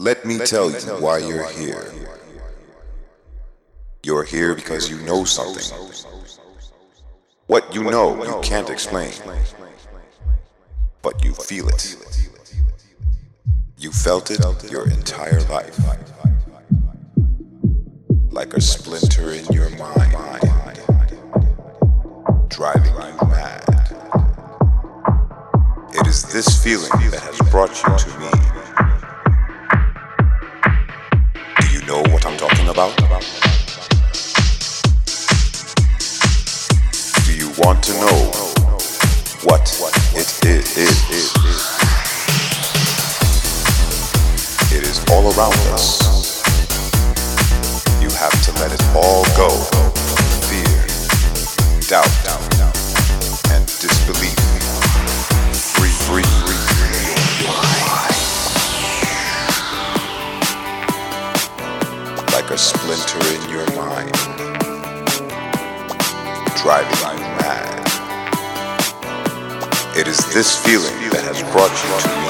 Let me tell you why you're here. You're here because you know something. What you know, you can't explain. But you feel it. You felt it your entire life. Like a splinter in your mind, driving you mad. It is this feeling that has brought you to me. know what I'm talking about? Do you want to know what it is? It is all around us. You have to let it all go. Fear, doubt, doubt mad. It is this feeling that has brought you to me.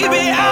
Baby, I'm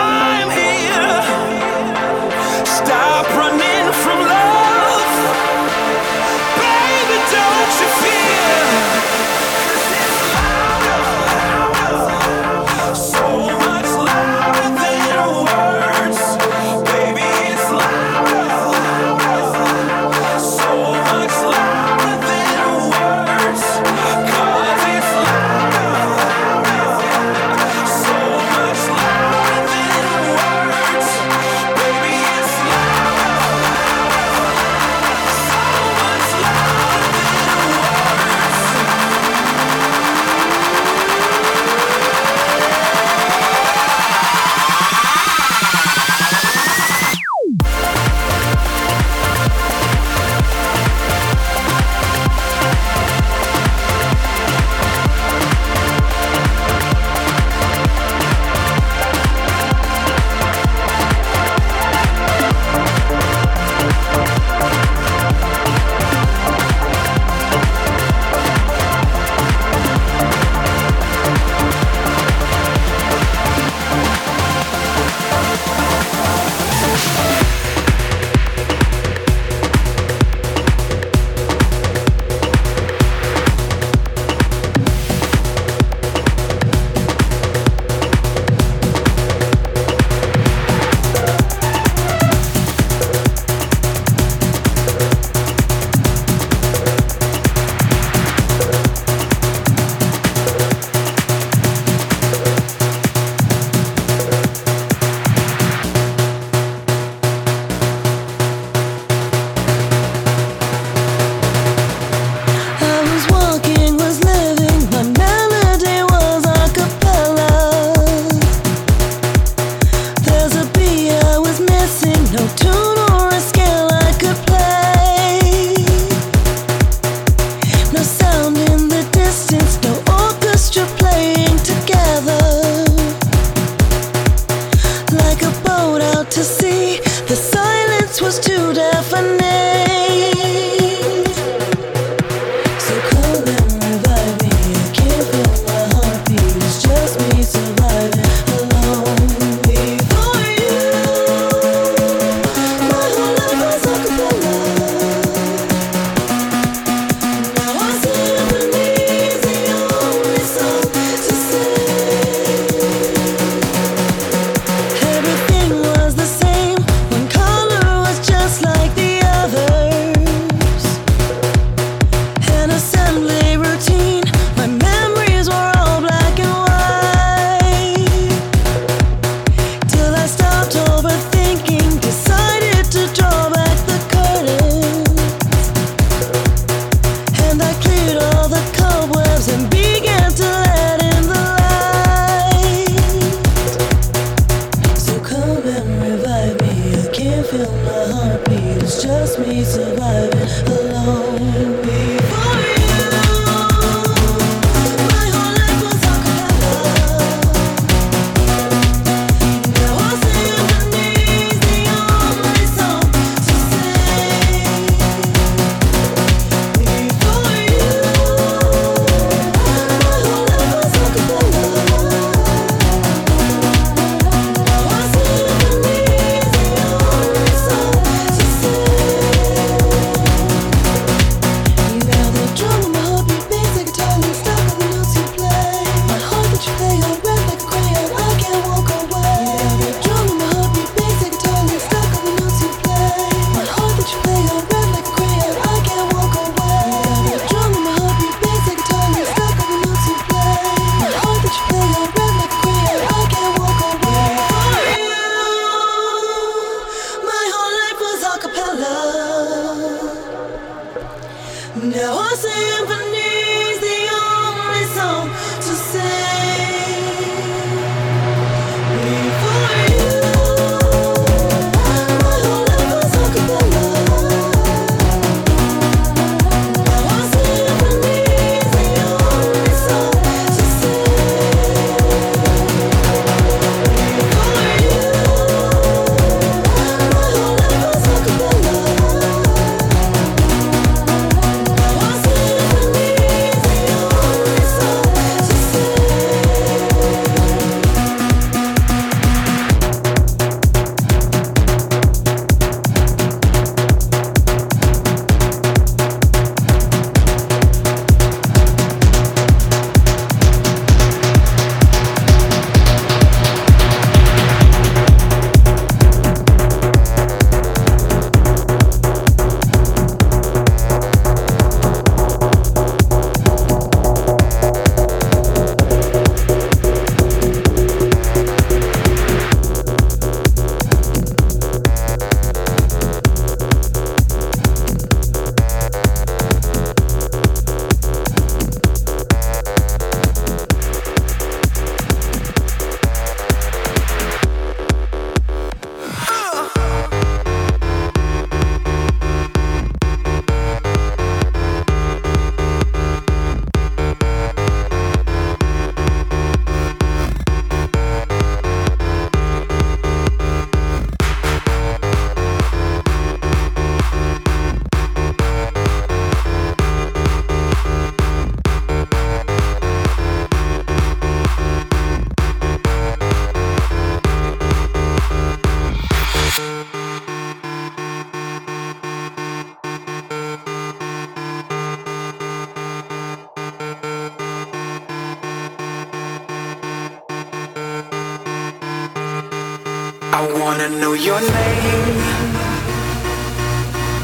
wanna know your name.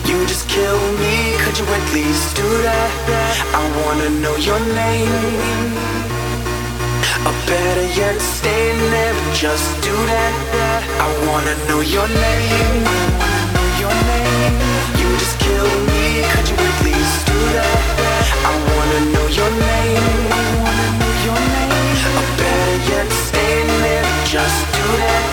You just kill me, could you at least do that? I wanna know your name. Or better yet, stay there, just do that. I wanna know your name. Know your name. You just kill me, could you at least do that? I wanna know your name. Wanna. Or better yet, stay there, just do that.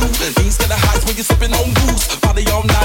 you. Things get the highs when you're sipping on booze. Body all night.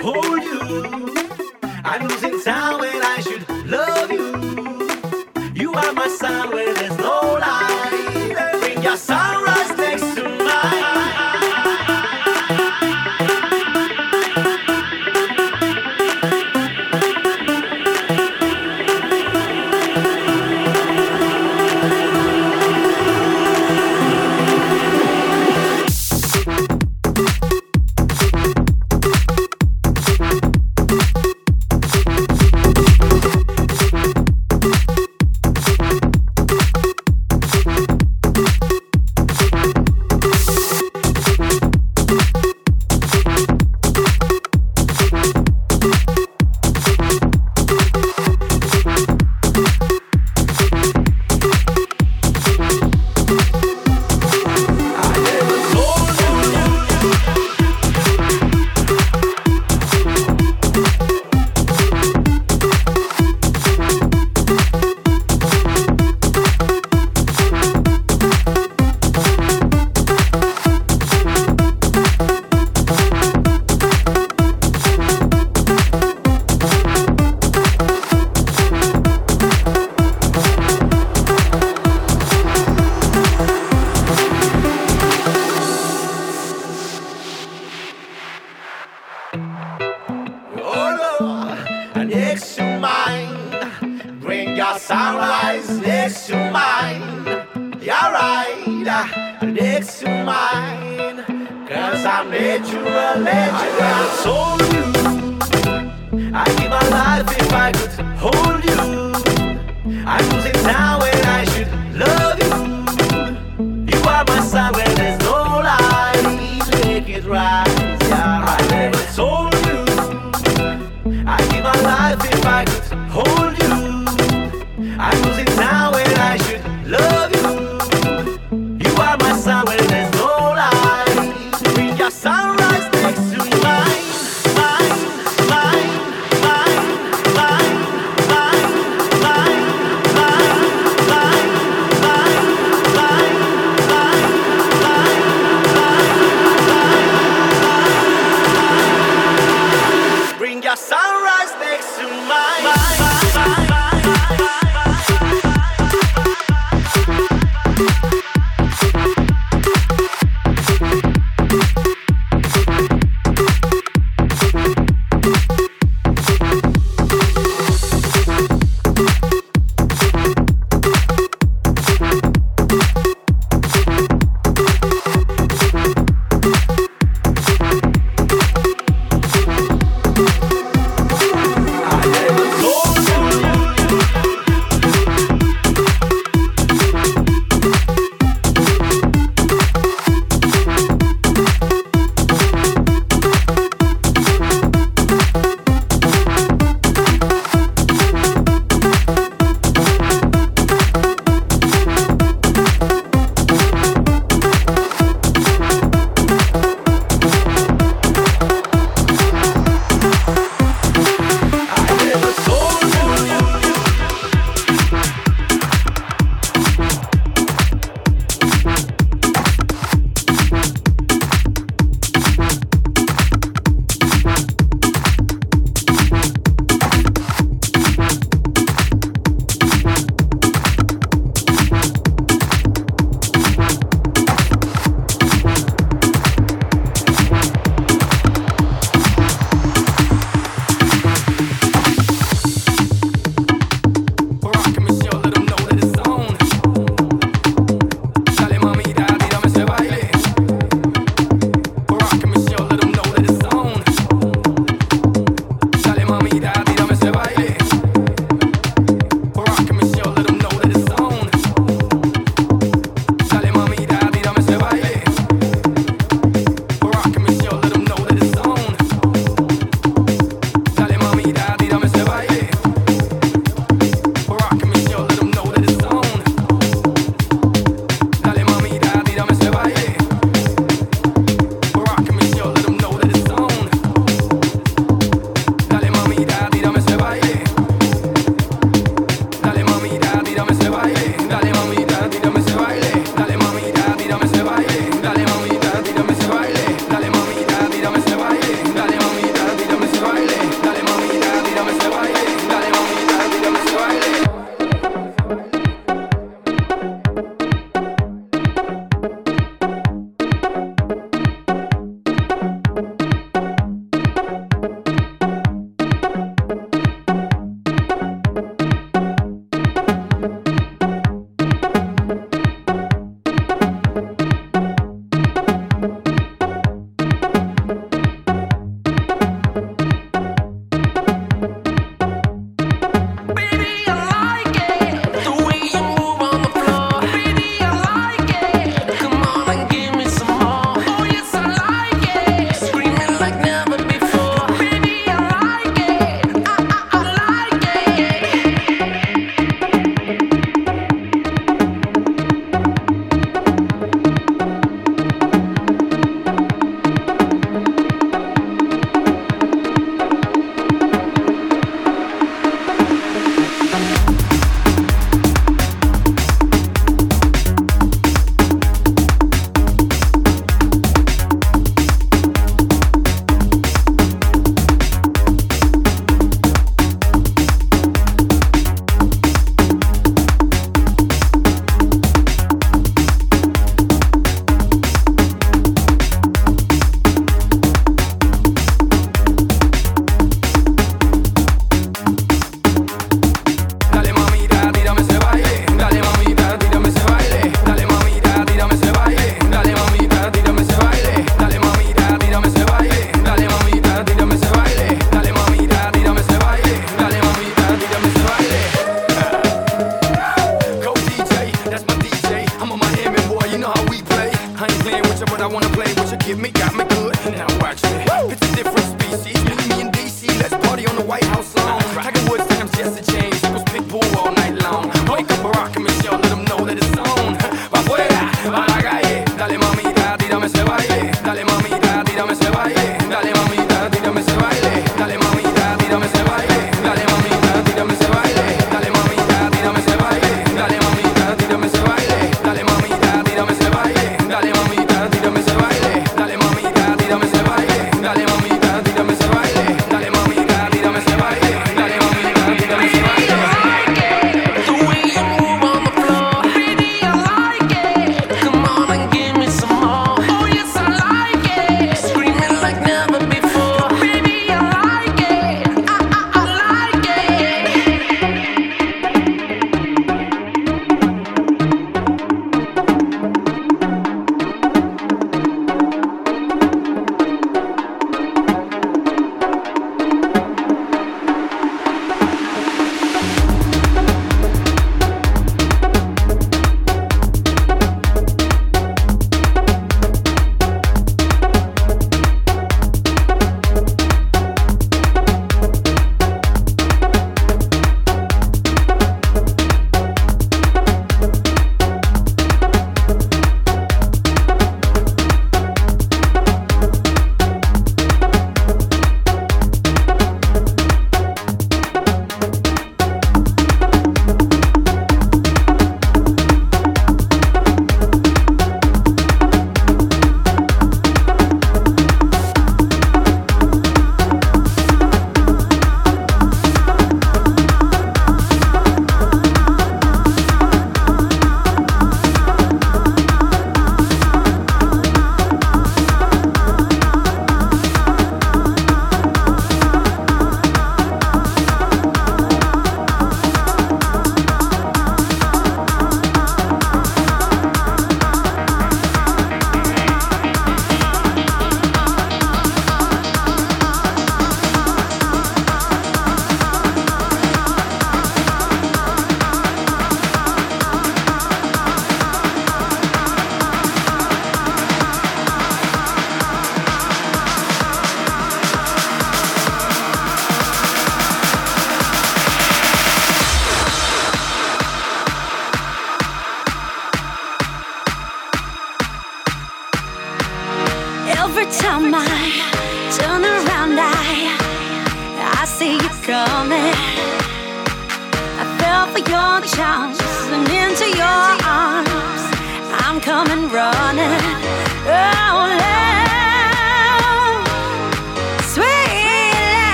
Hold you. I'm losing time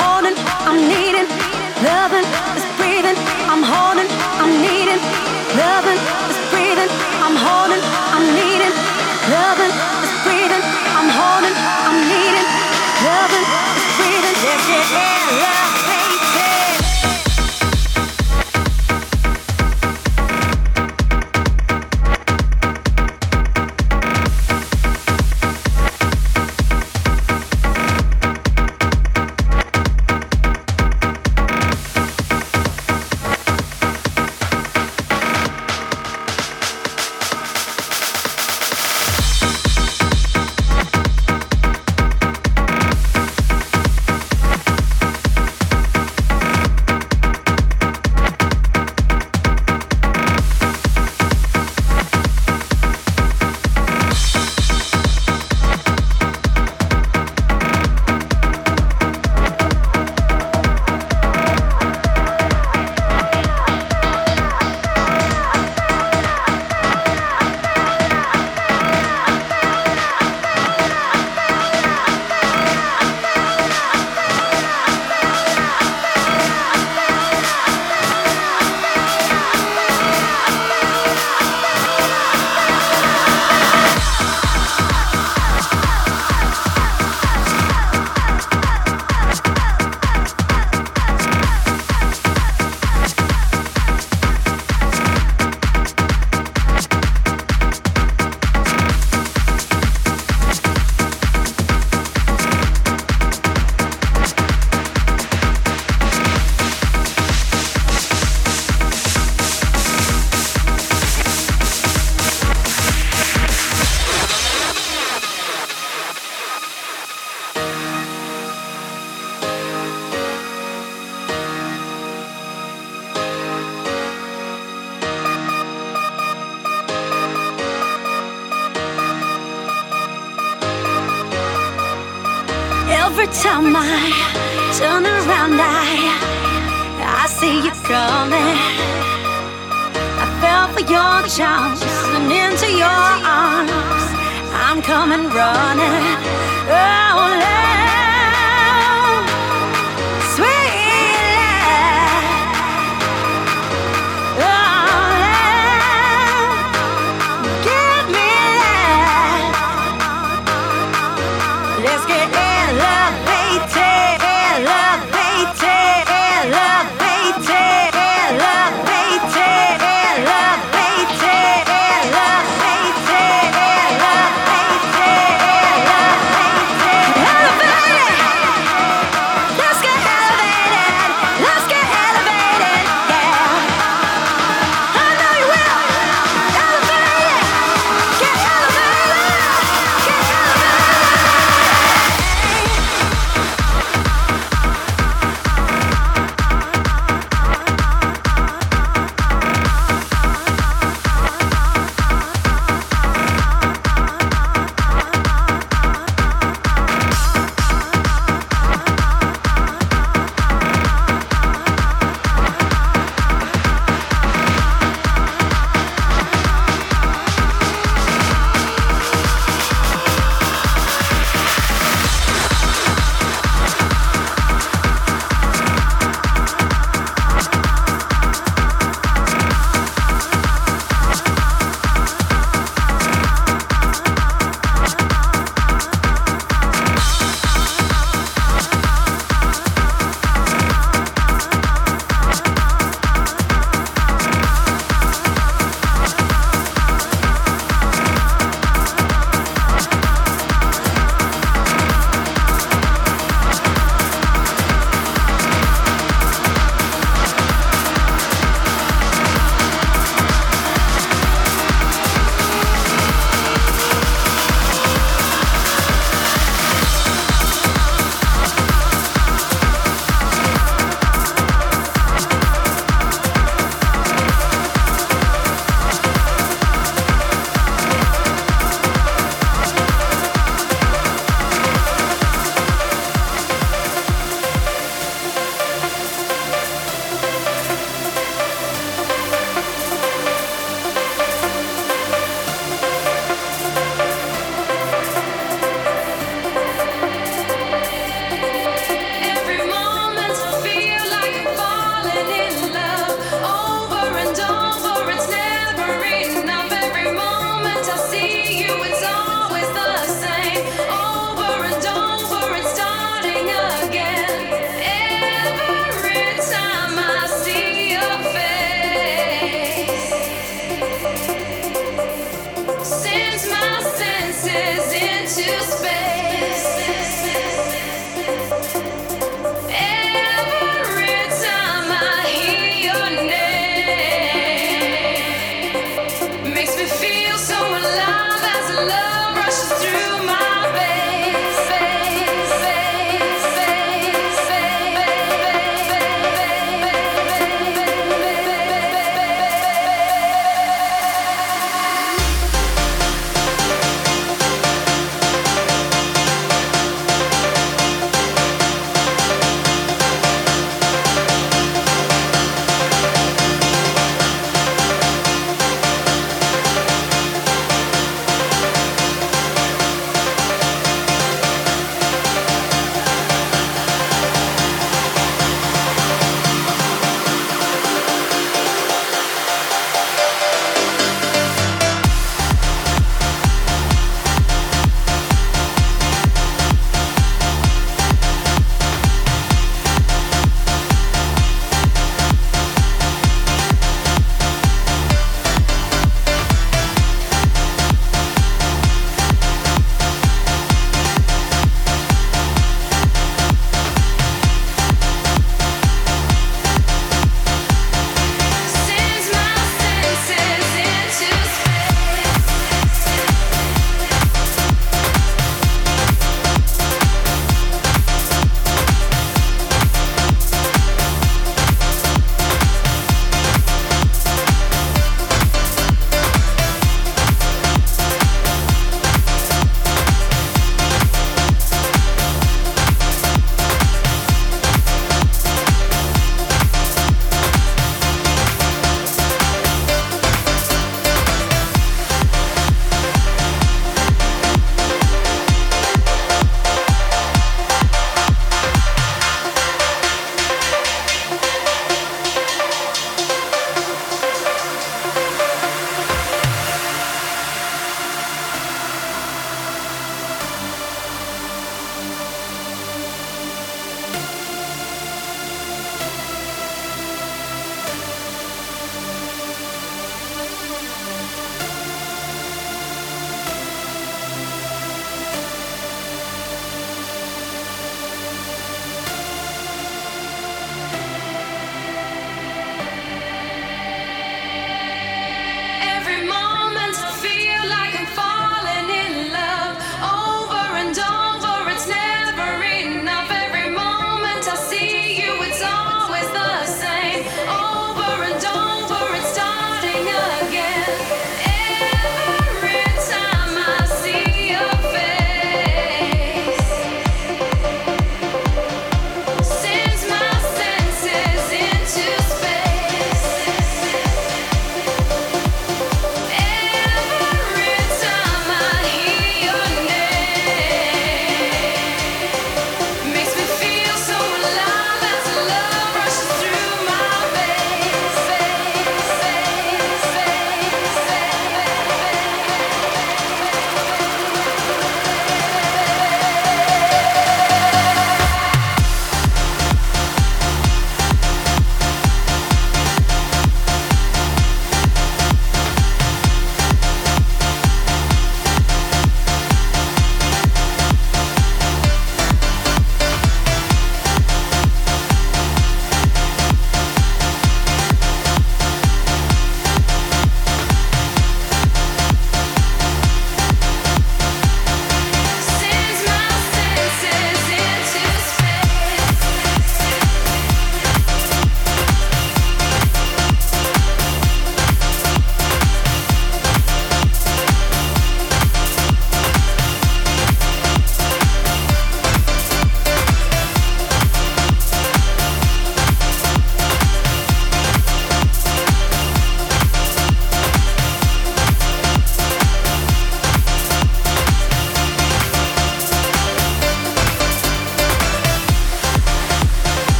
holding, I'm needing, loving is breathing. I'm holding, I'm needing, loving is breathing. I'm holding, I'm needing, loving is breathing. I'm holding, I'm needing, loving is breathing. Yeah, yeah, yeah. love. Every time I turn around, I I see you coming. I fell for your charms and into your arms. I'm coming running. Oh,